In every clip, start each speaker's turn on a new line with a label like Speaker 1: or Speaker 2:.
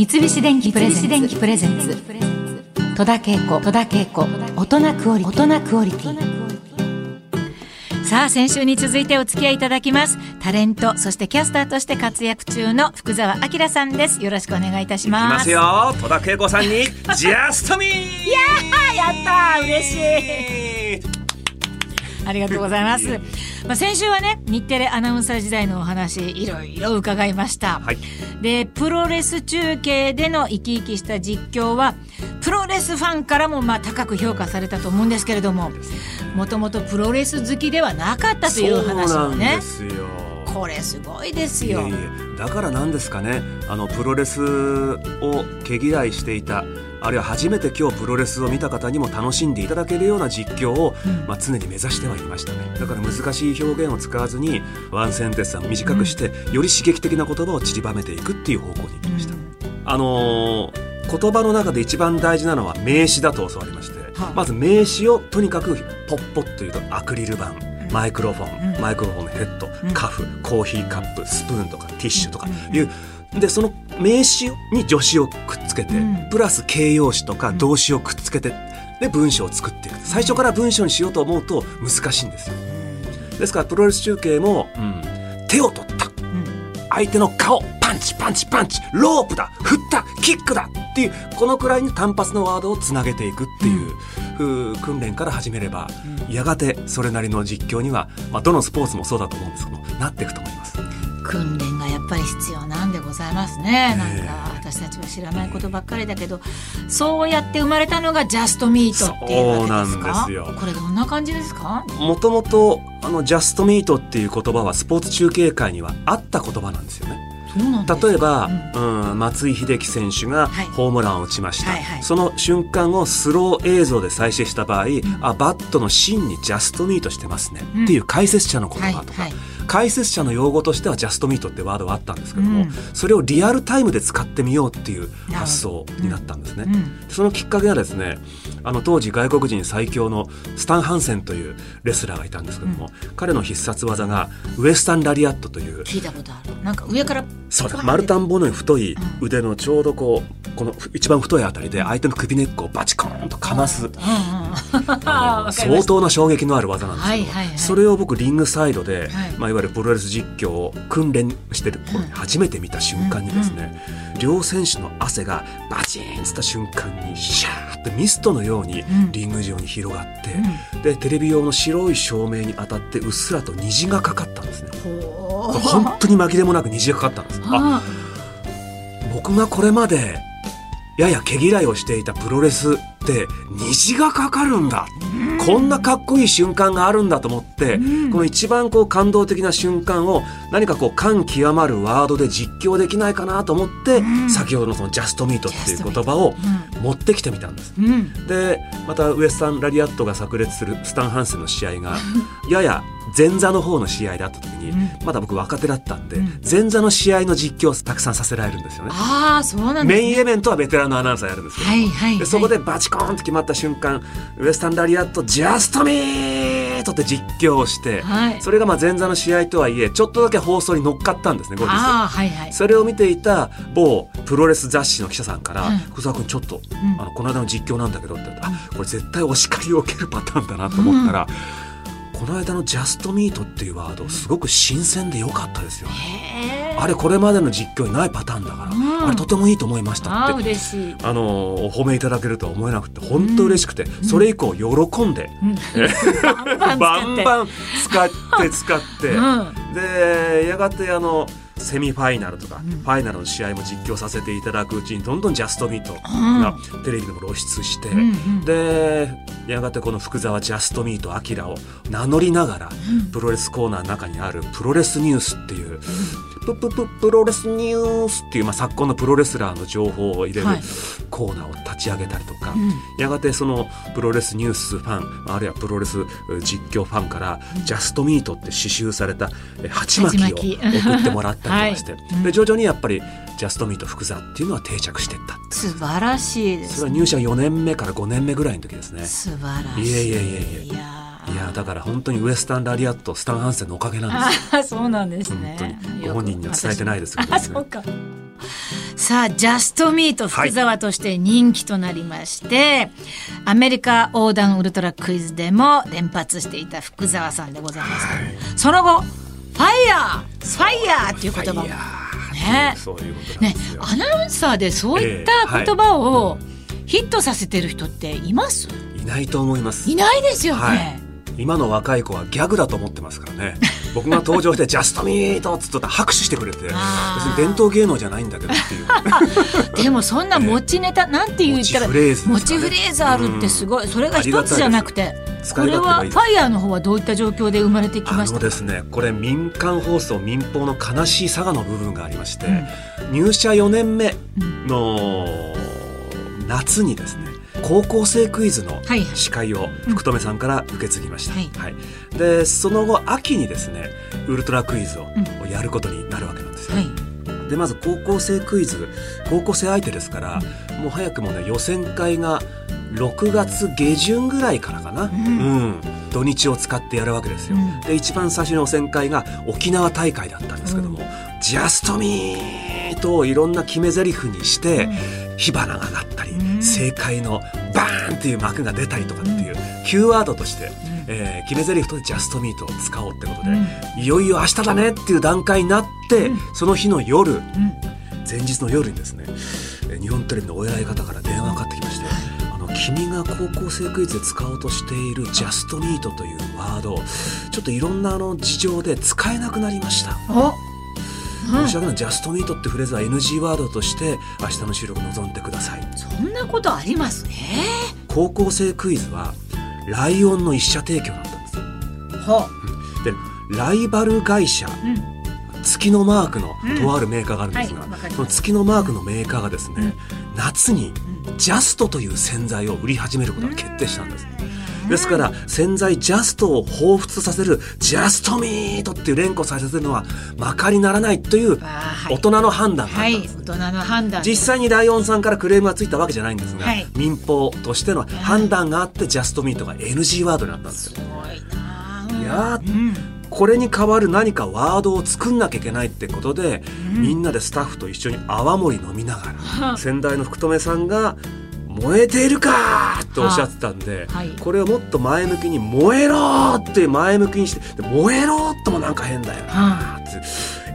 Speaker 1: 三菱電機プレゼンツ。戸田恵子。戸田恵子。大人クオリティ。さあ先週に続いてお付き合いいただきます。タレントそしてキャスターとして活躍中の福澤明さんです。よろしくお願いいたし
Speaker 2: い
Speaker 1: ます。
Speaker 2: ますよ。戸田恵子さんにジャストミー。
Speaker 1: いやーやったー嬉しい。ありがとうございます。まあ先週はね、日テレアナウンサー時代のお話、いろいろ伺いました。
Speaker 2: はい
Speaker 1: で、プロレス中継での生き生きした実況は、プロレスファンからもまあ高く評価されたと思うんですけれども、もともとプロレス好きではなかったという話
Speaker 2: そうなん
Speaker 1: もね
Speaker 2: で。すよ
Speaker 1: これすごいですよ。
Speaker 2: いえいえだからなんですかね。あのプロレスを毛嫌いしていたあるいは初めて今日プロレスを見た方にも楽しんでいただけるような実況を、
Speaker 1: うん。
Speaker 2: まあ、常に目指してはいましたね。だから難しい表現を使わずにワンセンテンスは短くして、より刺激的な言葉を散りばめていくっていう方向に行きました、あのー言葉の中で一番大事なのは名詞だと教わりまして、
Speaker 1: はい。
Speaker 2: まず名詞をとにかくポッポッというとアクリル板マイクロフォン、
Speaker 1: うん。
Speaker 2: マイクロフォンのヘッド、
Speaker 1: うん。
Speaker 2: カフコーヒーカップスプーンとかティッシュとか。いう、でその名詞に助詞をくっつけて、
Speaker 1: うん。
Speaker 2: プラス形容詞とか
Speaker 1: うん。
Speaker 2: 動詞をくっつけてで文章を作っていく。最初から文章にしようと思うと難しいんですよ。ですからプロレス中継も、手を取った。
Speaker 1: うん。
Speaker 2: 相手の顔パンチパンチパンチ。ロープだ。振ったキックだっていうこのくらいに単発のワードをつなげていくっていう訓練から始めれば、やがてそれなりの実況には、まあ、どのスポーツもそうだと思うんですけどなっていくと思います。
Speaker 1: 訓練がやっぱり必要なんでございますね。なん
Speaker 2: ええ
Speaker 1: か私たちは知らないことばっかりだけど、そうやって生まれたのがジャストミートっていうわけですか？
Speaker 2: そうなんですよ
Speaker 1: これどんな感じですか？
Speaker 2: もともとあのジャストミートっていう言葉はスポーツ中継界にはあった言葉なんですよね。例えば、
Speaker 1: うん。
Speaker 2: うん、松井秀喜選手が
Speaker 1: はい。
Speaker 2: ホームランを打ちました、
Speaker 1: はいはい。
Speaker 2: その瞬間をスロー映像で再生した場合、あバットの芯にジャストミートしてますね、
Speaker 1: うん。
Speaker 2: っていう解説者の言
Speaker 1: はい
Speaker 2: 葉とか、
Speaker 1: はい
Speaker 2: 解説者の用語としてはジャストミートってワードがあったんですけども、
Speaker 1: うん
Speaker 2: それをリアルタイムで使ってみようっていう発想になったんですね。
Speaker 1: うん
Speaker 2: そのきっかけはですねあの当時外国人最強のスタン・ハンセンというレスラーがいたんですけども、彼の必殺技がウエスタン・ラリアットという
Speaker 1: 聞いたことある。なんか上から
Speaker 2: そうだ丸太んぼのように太い
Speaker 1: うん
Speaker 2: 腕のちょうどこうこの一番太いあたりで相手の首根っこをバチコーンとかます
Speaker 1: うんうん。
Speaker 2: 相当な衝撃のある技なんですけど、
Speaker 1: はいはいはい。
Speaker 2: それを僕リングサイドで、
Speaker 1: はい。
Speaker 2: まあ、いわゆるプロレス実況を訓練してる頃に初めて見た瞬間にですね、両選手の汗がバチーンつった瞬間にシャーってミストのように
Speaker 1: うん。
Speaker 2: リング上に広がって、でテレビ用の白い照明に当たってうっすらと虹がかかったんですね。本当に紛れもなく虹がかかったんです。僕がこれまでやや毛嫌いをしていたプロレスって虹がかかるんだ、こんなかっこいい瞬間があるんだと思って、
Speaker 1: うん。
Speaker 2: この一番こう感動的な瞬間を何かこう感極まるワードで実況できないかなと思って、
Speaker 1: うん。
Speaker 2: 先ほどのそのジャストミートっていう言葉を持ってきてみたんです。
Speaker 1: うん。うん
Speaker 2: でまたウエスタン・ラリアットが炸裂するスタン・ハンセンの試合がやや前座の方の試合だった時に、
Speaker 1: うん。
Speaker 2: まだ僕若手だったんで、
Speaker 1: うん。
Speaker 2: 前座の試合の実況をたくさんさせられるんですよね。
Speaker 1: ああそうなんね。
Speaker 2: メインイベントはベテランのアナウンサーやるんですけど、
Speaker 1: はいはいはい。
Speaker 2: でそこでバチコーンって決まった瞬間ウエスタン・ラリアットジャストミートって実況をして、
Speaker 1: はい。
Speaker 2: それがまあ前座の試合とはいえちょっとだけ放送に乗っかったんですね後日。
Speaker 1: はいはい。
Speaker 2: それを見ていた某プロレス雑誌の記者さんから
Speaker 1: うん「
Speaker 2: 福沢君ちょっと、
Speaker 1: ん。
Speaker 2: あのこの間の実況なんだけど」って言って、あこれ絶対お叱りを受けるパターンだなと思ったら、この間の「ジャストミート」っていうワードすごく新鮮でよかったですよ。ね。あれこれまでの実況にないパターンだから、
Speaker 1: うん。
Speaker 2: あれとてもいいと思いましたって。あのお褒めいただけるとは思えなくて本当嬉しくて、それ以降喜んで、
Speaker 1: バン
Speaker 2: バ
Speaker 1: バン
Speaker 2: ンバン使って使って、
Speaker 1: うん。
Speaker 2: でやがてあのセミファイナルとか、
Speaker 1: ん。
Speaker 2: ファイナルの試合も実況させていただくうちにどんどんジャストミートがテレビでも露出して、でやがてこの福沢ジャストミートアキラを名乗りながら、プロレスコーナーの中にあるプロレスニュースっていう、ププププロレスニュースっていう、まあ、昨今のプロレスラーの情報を入れる
Speaker 1: はい。
Speaker 2: コーナーを立ち上げたりとか、
Speaker 1: ん。
Speaker 2: やがてそのプロレスニュースファンあるいはプロレス実況ファンから、ジャストミートって刺繍されたえ鉢巻きを送ってもらったりとかして、
Speaker 1: はい。うん。
Speaker 2: で徐々にやっぱりジャストミート福沢っていうのは定着していった
Speaker 1: 素晴らしいです、ね。
Speaker 2: それは入社4年目から5年目ぐらいの時ですね。
Speaker 1: 素晴らしい。
Speaker 2: いえいえいえい
Speaker 1: やー
Speaker 2: いやだから本当にウエスタン・ラリアットスタン・ハンセンのおかげなんですよ。
Speaker 1: あーそうなんですね。
Speaker 2: 本当に。ご本人には伝えてないですけど、ね。
Speaker 1: あ、そうか。さあジャストミート福沢として人気となりまして、アメリカ横断ウルトラクイズでも連発していた福沢さんでございます。けど、その後ファイヤーファイヤーっていう言葉。もね
Speaker 2: ー。そういうことなん
Speaker 1: ね。アナウンサーでそういった言葉をヒットさせてる人っています？
Speaker 2: いないと思います。
Speaker 1: いないですよね、
Speaker 2: はい今の若い子はギャグだと思ってますからね。僕が登場して「ジャストミート」っつったら拍手してくれて別に伝統芸能じゃないんだけどっていう。
Speaker 1: でもそんな持ちネタ、なんて言ったら
Speaker 2: 持ちフレーズですかね。
Speaker 1: 持ちフレーズあるってすごい、それが一つじゃなくて。
Speaker 2: 使
Speaker 1: これはファイヤーの方はどういった状況で生まれてきましたか？
Speaker 2: ですねこれ民間放送民放の悲しい佐賀の部分がありまして、入社4年目の夏にですね高校生クイズの
Speaker 1: はい
Speaker 2: 司会を福留さんから受け継ぎました、
Speaker 1: はい。
Speaker 2: はい。でその後秋にですねウルトラクイズを
Speaker 1: う
Speaker 2: やることになるわけなんですよ、
Speaker 1: はい。
Speaker 2: でまず高校生クイズ高校生相手ですから、もう早くもね予選会が6月下旬ぐらいからかな、
Speaker 1: ん。
Speaker 2: うん。土日を使ってやるわけですよ、
Speaker 1: うん。
Speaker 2: で一番最初の予選会が沖縄大会だったんですけども「ジャストミー!」といろんな決め台詞にして、火花が鳴ったり、
Speaker 1: うん
Speaker 2: 正解のバーンっていう幕が出たりとかっていう、Q ワードとして、えー決め台詞とジャストミートを使おうってことで、いよいよ明日だねっていう段階になって、
Speaker 1: うん。
Speaker 2: その日の夜
Speaker 1: うん。
Speaker 2: 前日の夜にですねえー日本テレビのお偉い方から電話がかかってきまして「あの君が高校生クイズで使おうとしているジャストミートというワードちょっといろんなあの事情で使えなくなりました」
Speaker 1: お
Speaker 2: 申し訳ないジャストミートってフレーズは NG ワードとして明日の収録臨んでください。
Speaker 1: そんなことありますね。
Speaker 2: 高校生クイズはライオンの一社提供だったんですよ。
Speaker 1: ほ
Speaker 2: でライバル会社
Speaker 1: う、うん。
Speaker 2: 月のマークの
Speaker 1: うん。
Speaker 2: とあるメーカーがあるんですが、
Speaker 1: はいわかります。
Speaker 2: その月のマークのメーカーがですね、
Speaker 1: うん。
Speaker 2: 夏にジャストという洗剤を売り始めることが決定したんです、ですから洗剤ジャストを彷彿とさせるジャストミートっていう連呼させるのはまかりならないという大人の判断があ
Speaker 1: はい大人の判断
Speaker 2: 実際にライオンさんからクレームがついたわけじゃないんですが、
Speaker 1: はい。
Speaker 2: 民放としての判断があってジャストミートが NG ワードになったんです。よ
Speaker 1: すごいなあ。
Speaker 2: いやー
Speaker 1: うん。
Speaker 2: これに代わる何かワードを作んなきゃいけないってことで、
Speaker 1: うん。
Speaker 2: みんなでスタッフと一緒に泡盛飲みなが
Speaker 1: はあ。
Speaker 2: ら先代の福留さんが「燃えているか!」っておっしゃってたんで、
Speaker 1: はい
Speaker 2: これをもっと前向きに「燃えろ!」って前向きにして「で燃えろ!」ともなんか変だよなって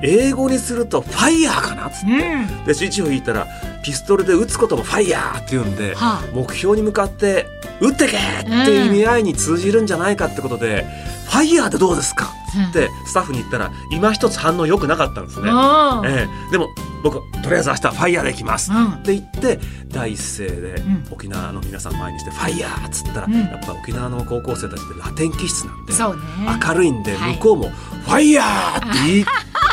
Speaker 2: 英語にすると「ファイヤーかなっつって、
Speaker 1: うん
Speaker 2: でスイッチを引いたらピストルで撃つことも「ファイヤー!」って言うんで、
Speaker 1: はあ
Speaker 2: 目標に向かって撃ってけっていう意味合いに通じるんじゃないかってことで「ファイヤーでどうですか?」ってスタッフに言ったら今一つ反応良くなかったんですね。ええ。でも僕とりあえず明日はファイヤーで行きます、
Speaker 1: うん。
Speaker 2: って言って第一声で
Speaker 1: ん。
Speaker 2: 沖縄の皆さん前にして「ファイヤー!」っつったら、
Speaker 1: うん。
Speaker 2: やっぱ沖縄の高校生たちってラテン気質なんで明るいんで
Speaker 1: はい。
Speaker 2: 向こうも「ファイヤー!」って言い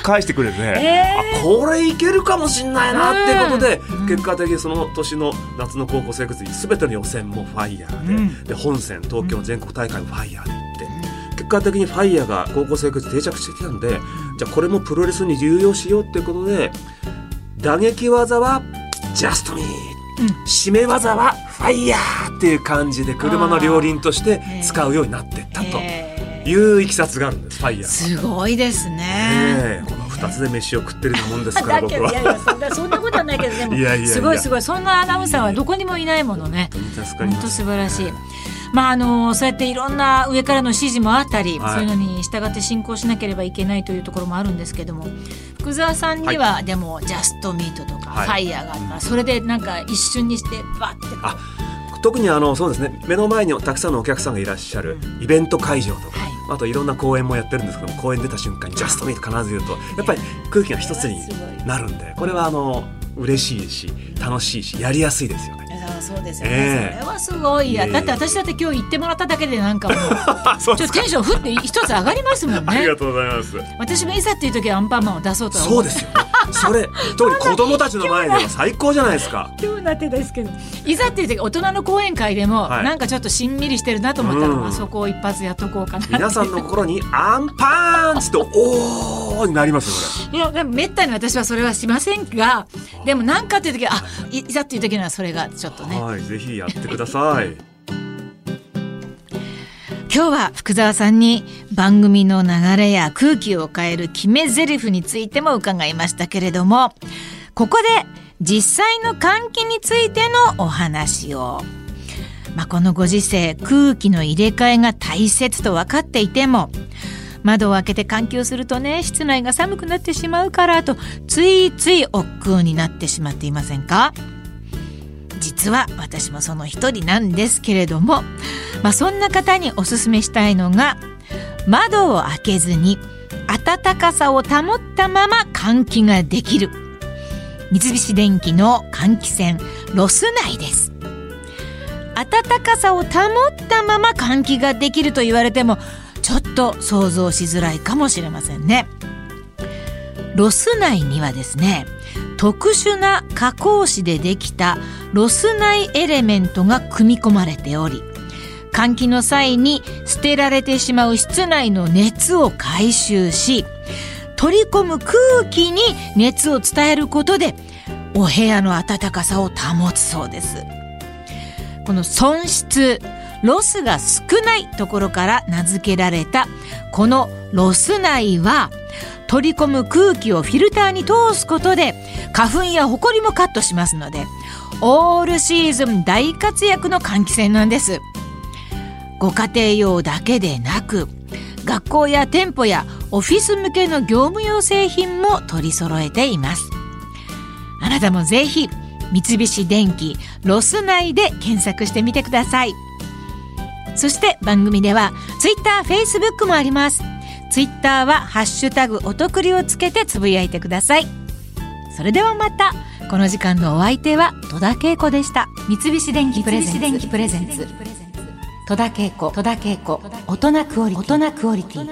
Speaker 2: 返してくれて、これいけるかもしんないなっていうことで、
Speaker 1: うん。
Speaker 2: 結果的にその年の夏の高校生活に全ての予選もファイヤーで,、
Speaker 1: うん。
Speaker 2: で本戦東京全国大会もファイヤーで果的にファイヤーが高校生活定着してきたんで、じゃあこれもプロレスに流用しようっていうことで打撃技はジャストミー、締め技はファイヤーっていう感じで車の両輪として使うようになっていったと
Speaker 1: え
Speaker 2: いういきさつがあるんですファイヤーは。
Speaker 1: すごいですね。
Speaker 2: ええこの2つで飯を食ってるようなもんですから 僕は
Speaker 1: い。やいやそんなそんなことはないけどでも
Speaker 2: いやいやいや
Speaker 1: すごいすごいそんなアナウンサーはどこにもいないものね。
Speaker 2: 本当
Speaker 1: 素晴らしい。まああのそうやっていろんな上からの指示もあったり、
Speaker 2: はい。
Speaker 1: そういうのに従って進行しなければいけないというところもあるんですけども福沢さんには、でもジャストミートとか、
Speaker 2: はい。
Speaker 1: ファイヤーがあるからそれでなんか一瞬にしてバッて。
Speaker 2: あ特にあのそうですね。目の前にたくさんのお客さんがいらっしゃるイベント会場とか、
Speaker 1: はい。
Speaker 2: あといろんな公演もやってるんですけども公演出た瞬間に「ジャストミート必ず言うとやっぱり空気が一つになるんでこれはあの嬉しいし楽しいしやりやすいですよね。
Speaker 1: あそうですよね、
Speaker 2: ええ。
Speaker 1: それはすごいや。だって私だって今日言ってもらっただけでなんかもう ちょっとテンションふって一つ上がりますもんね。
Speaker 2: ありがとうございます。
Speaker 1: 私もいざっていう時はアンパンマンを出そうとは思
Speaker 2: そうですよ。それ特に子供たちの前では最高じゃないですか。
Speaker 1: 今日なってですけどいざっていう時大人の講演会でも、
Speaker 2: はい
Speaker 1: なんかちょっとしんみりしてるなと思ったら、
Speaker 2: うん
Speaker 1: まあ、そこを一発やっとこうかな
Speaker 2: 皆さんの心にアンパンチとおーになりますよこ
Speaker 1: いやでもめったに私はそれはしませんがでも何かっていう時はあいいざっていう時にはそれがちょっと
Speaker 2: れ。
Speaker 1: ね
Speaker 2: はいぜひやってください。
Speaker 1: 今日は福沢さんに番組の流れや空気を変える決め台詞についても伺いましたけれどもここで実際の換気についてのお話を。まあ、このご時世空気の入れ替えが大切と分かっていても窓を開けて換気をするとね室内が寒くなってしまうからとついつい億劫になってしまっていませんか？実は私もその一人なんですけれども、まあ、そんな方におすすめしたいのが窓を開けずに暖かさを保ったまま換気ができる三菱電機の換気扇ロスナイです。暖かさを保ったまま換気ができると言われてもちょっと想像しづらいかもしれませんね。ロスナイにはですね特殊な加工紙でできたロスナイエレメントが組み込まれており換気の際に捨てられてしまう室内の熱を回収し取り込む空気に熱を伝えることでお部屋の暖かさを保つそうです。この損失ロスが少ないところから名付けられたこのロスナイは取り込む空気をフィルターに通すことで花粉やホコリもカットしますのでオールシーズン大活躍の換気扇なんです。ご家庭用だけでなく学校や店舗やオフィス向けの業務用製品も取り揃えています。あなたもぜひ三菱電機ロス内で検索してみてください。そして番組ではツイッター、フェイスブックもあります。ツイッターはハッシュタグお得りをつけてつぶやいてください。それではまたこの時間のお相手は戸田恵子でした。
Speaker 3: 三菱電機プレゼンツ。戸田恵子。戸田恵子。大人クオリティ